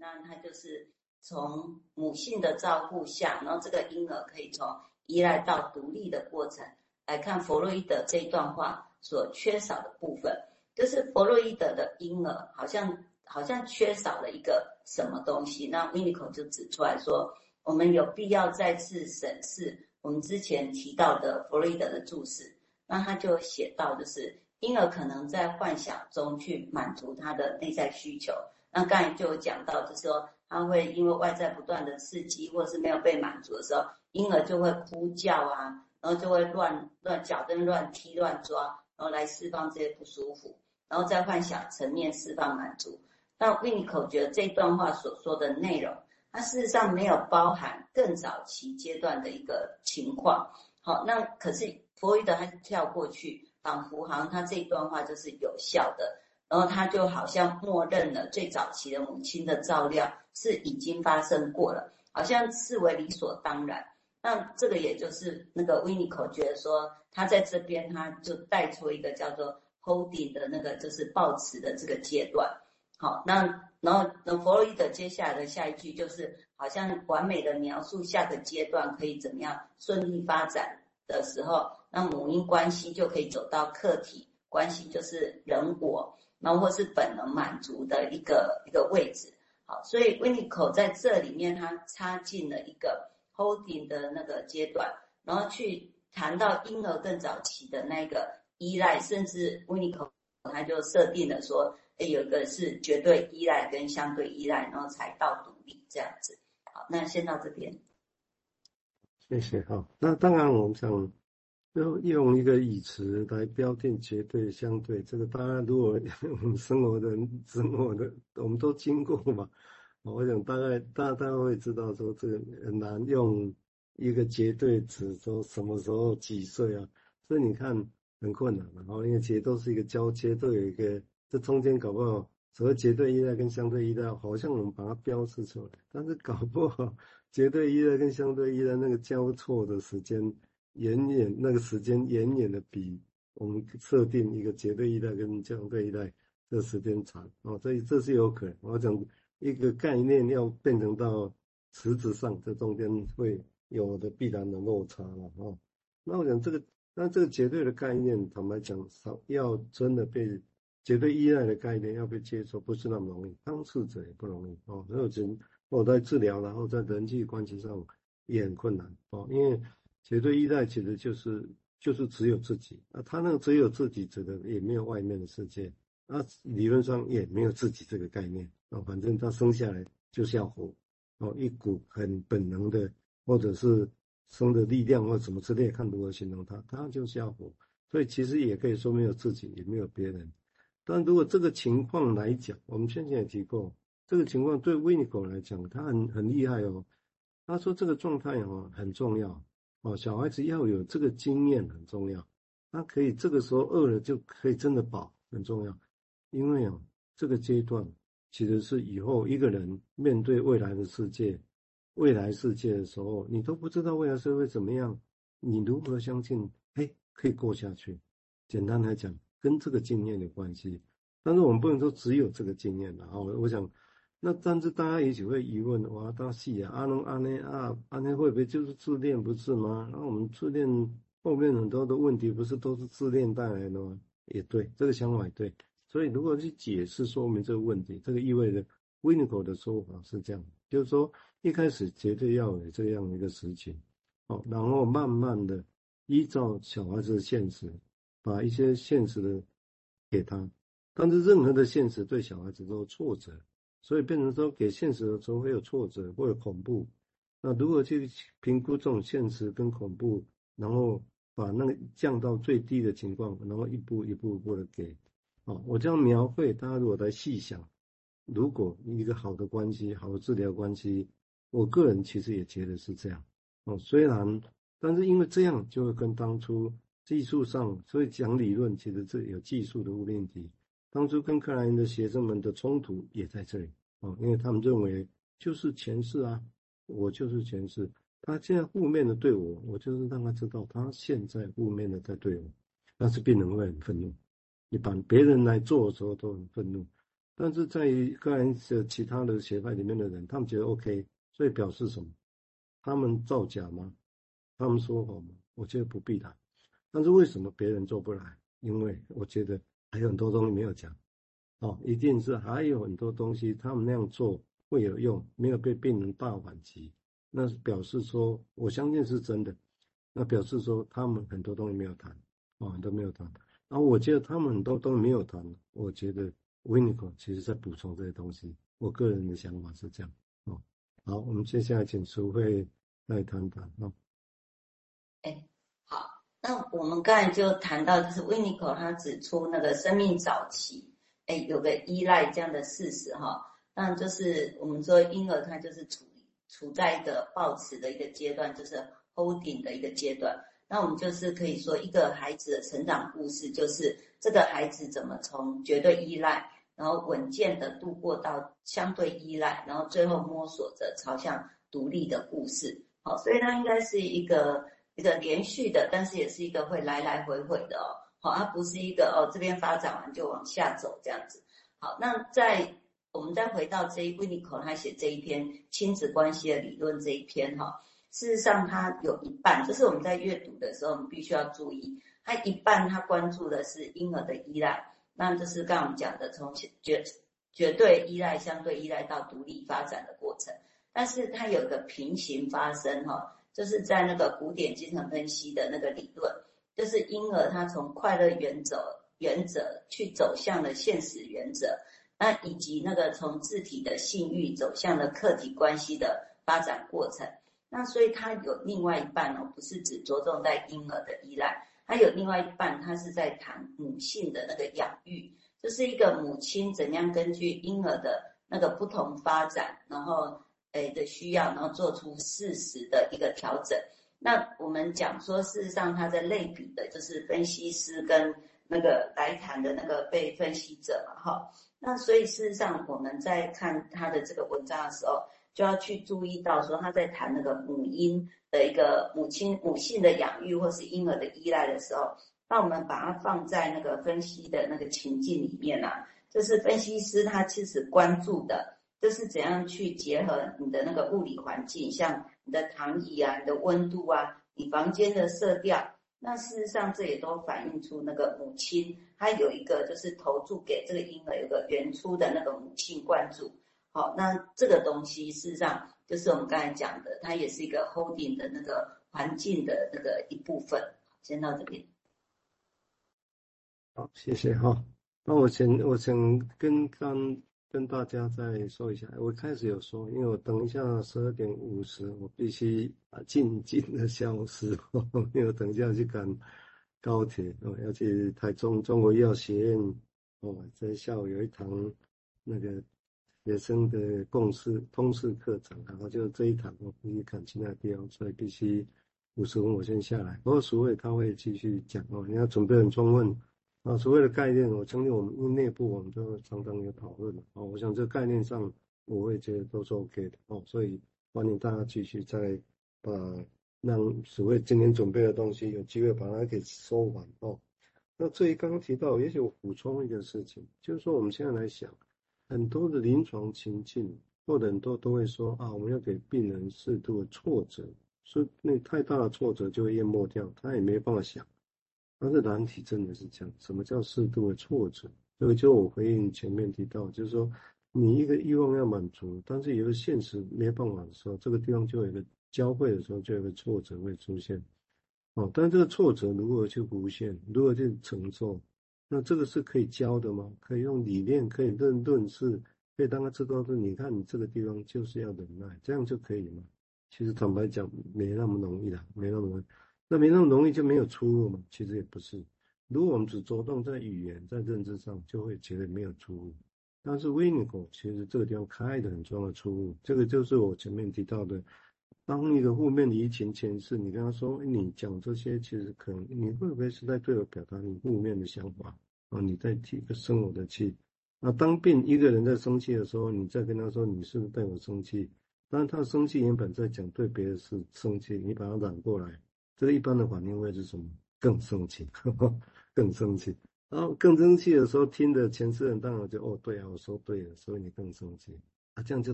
那它就是从母性的照顾下，然后这个婴儿可以从依赖到独立的过程来看弗洛伊德这一段话所缺少的部分，就是弗洛伊德的婴儿好像好像缺少了一个什么东西。那维尼口就指出来说，我们有必要再次审视我们之前提到的弗洛伊德的注释。那他就写到，就是婴儿可能在幻想中去满足他的内在需求。那刚才就有讲到，就是说他会因为外在不断的刺激，或者是没有被满足的时候，婴儿就会哭叫啊，然后就会乱乱脚跟乱踢乱抓，然后来释放这些不舒服，然后在幻想层面释放满足。那维尼口觉得这段话所说的内容，它事实上没有包含更早期阶段的一个情况。好，那可是弗洛伊德还是跳过去，仿佛好像他这一段话就是有效的。然后他就好像默认了最早期的母亲的照料是已经发生过了，好像视为理所当然。那这个也就是那个维尼口觉得说，他在这边他就带出一个叫做 holding 的那个就是抱持的这个阶段。好，那然后那弗洛伊德接下来的下一句就是好像完美的描述下个阶段可以怎么样顺利发展的时候，那母婴关系就可以走到客体关系，就是人我。然后或是本能满足的一个一个位置，好，所以维尼口在这里面他插进了一个 holding 的那个阶段，然后去谈到婴儿更早期的那个依赖，甚至维尼口他就设定了说，诶，有一个是绝对依赖跟相对依赖，然后才到独立这样子。好，那先到这边。谢谢。哈，那当然我们想。就用一个语词来标定绝对相对，这个大家如果我们生活的生活的我们都经过嘛，我想大概大家大家会知道说这个很难用一个绝对值说什么时候几岁啊，所以你看很困难嘛，因为其实都是一个交接，都有一个这中间搞不好所谓绝对依赖跟相对依赖，好像我们把它标示出来，但是搞不好 绝对依赖跟相对依赖那个交错的时间。远远那个时间远远的比我们设定一个绝对依赖跟相对依赖这时间长哦，所以这是有可能。我讲一个概念要变成到实质上，这中间会有的必然的落差了哦。那我讲这个，那这个绝对的概念，坦白讲，少要真的被绝对依赖的概念要被接受，不是那么容易，当事者也不容易哦。还有人我在治疗，然后在人际关系上也很困难哦，因为。绝对依赖其实就是就是只有自己啊，他那个只有自己指的也没有外面的世界啊，理论上也没有自己这个概念啊，反正他生下来就是要活哦，一股很本能的或者是生的力量或什么之类，看如何形容他，他就是要活，所以其实也可以说没有自己，也没有别人。但如果这个情况来讲，我们先前也提过，这个情况对维尼口来讲，他很很厉害哦，他说这个状态哦很重要。哦，小孩子要有这个经验很重要，他可以这个时候饿了就可以真的饱，很重要。因为啊，这个阶段其实是以后一个人面对未来的世界，未来世界的时候，你都不知道未来社会怎么样，你如何相信？哎，可以过下去。简单来讲，跟这个经验有关系。但是我们不能说只有这个经验的啊，我想。那但是大家也许会疑问，哇，大戏啊，阿龙阿内啊，阿内会不会就是自恋不是吗？那我们自恋后面很多的问题不是都是自恋带来的吗？也对，这个想法也对。所以如果去解释说明这个问题，这个意味着维尼口的说法是这样，就是说一开始绝对要有这样一个事情，哦，然后慢慢的依照小孩子的现实，把一些现实的给他，但是任何的现实对小孩子都有挫折。所以变成说，给现实的时候会有挫折，会有恐怖。那如何去评估这种现实跟恐怖，然后把那个降到最低的情况，然后一步一步一步的给。哦，我这样描绘，大家如果来细想，如果一个好的关系，好的治疗关系，我个人其实也觉得是这样。哦，虽然，但是因为这样就会跟当初技术上，所以讲理论，其实这有技术的误命题。当初跟克莱因的学生们的冲突也在这里啊，因为他们认为就是前世啊，我就是前世，他现在负面的对我，我就是让他知道他现在负面的在对我，但是病人会很愤怒，你把别人来做的时候都很愤怒，但是在于个人的其他的学派里面的人，他们觉得 OK，所以表示什么？他们造假吗？他们说谎吗？我觉得不必谈。但是为什么别人做不来？因为我觉得还有很多东西没有讲。哦，一定是还有很多东西他们那样做会有用，没有被病人大反击，那是表示说我相信是真的。那表示说他们很多东西没有谈，哦，都没有谈。然后我觉得他们很多东西没有谈，我觉得。Winiko 其实在补充这些东西，我个人的想法是这样哦。好，我们接下来请淑惠来谈谈哦。哎，好，那我们刚才就谈到，就是 Winiko 他指出那个生命早期，哎，有个依赖这样的事实哈。那就是我们说婴儿他就是处处在一个抱持的一个阶段，就是 holding 的一个阶段。那我们就是可以说，一个孩子的成长故事，就是这个孩子怎么从绝对依赖。然后稳健的度过到相对依赖，然后最后摸索着朝向独立的故事。好，所以它应该是一个一个连续的，但是也是一个会来来回回的哦。好，它不是一个哦这边发展完就往下走这样子。好，那在我们再回到这一 Winiko 他写这一篇亲子关系的理论这一篇哈，事实上他有一半，就是我们在阅读的时候，我们必须要注意，他一半他关注的是婴儿的依赖。那这是刚刚我们讲的，从绝绝对依赖、相对依赖到独立发展的过程，但是它有个平行发生哈，就是在那个古典精神分析的那个理论，就是婴儿他从快乐原则原则去走向了现实原则，那以及那个从自体的性欲走向了客体关系的发展过程，那所以它有另外一半哦，不是只着重在婴儿的依赖。还有另外一半，他是在谈母性的那个养育，就是一个母亲怎样根据婴儿的那个不同发展，然后诶的需要，然后做出适时的一个调整。那我们讲说，事实上他在类比的就是分析师跟那个来谈的那个被分析者嘛，哈。那所以事实上我们在看他的这个文章的时候，就要去注意到说他在谈那个母婴。的一个母亲母性的养育或是婴儿的依赖的时候，那我们把它放在那个分析的那个情境里面啊，就是分析师他其实关注的，就是怎样去结合你的那个物理环境，像你的躺椅啊、你的温度啊、你房间的色调，那事实上这也都反映出那个母亲，她有一个就是投注给这个婴儿有个原初的那个母性灌注。好，那这个东西事实上。就是我们刚才讲的，它也是一个 holding 的那个环境的那个一部分。先到这边。好，谢谢哈。那我先，我想跟刚跟大家再说一下，我开始有说，因为我等一下十二点五十，我必须啊静静的消失，因为我等一下要去赶高铁，哦，要去台中中国医药学院，哦，在下午有一堂那个。学生的共识通识课程，然后就这一堂我必须赶其他地方，所以必须五十分我先下来。不过淑惠他会继续讲哦，你要准备很充分啊。所谓的概念，我相信我们内部我们都常常有讨论哦。我想这个概念上，我会觉得都是 OK 的哦。所以欢迎大家继续再把让所谓今天准备的东西有机会把它给说完哦。那至于刚刚提到，也许我补充一个事情，就是说我们现在来想。很多的临床情境，或者很多都会说啊，我们要给病人适度的挫折，是那太大的挫折就会淹没掉，他也没办法想。但是难题真的是这样，什么叫适度的挫折？这个就我回应前面提到，就是说你一个欲望要满足，但是有个现实没办法的时候，这个地方就有一个交汇的时候，就有一个挫折会出现。哦，但这个挫折如何去无限，如何去承受？那这个是可以教的吗？可以用理念，可以论论事，可以让他知道说，你看你这个地方就是要忍耐，这样就可以吗？其实坦白讲，没那么容易的，没那么容易。那没那么容易就没有出路吗？其实也不是。如果我们只着重在语言、在认知上，就会觉得没有出路。但是 Winiko 其实这个地方开的很重要的出路，这个就是我前面提到的，当一个负面的疫情前世，你跟他说，你讲这些，其实可能你会不会是在对我表达你负面的想法啊？你在提个生我的气。那当病一个人在生气的时候，你再跟他说，你是不是对我生气？当然他生气原本在讲对别的事生气，你把他揽过来，这个一般的反应会是什么？更生气，呵 呵更生气。然后更生气的时候，听的前世人当然就哦，对啊，我说对了，所以你更生气啊，这样就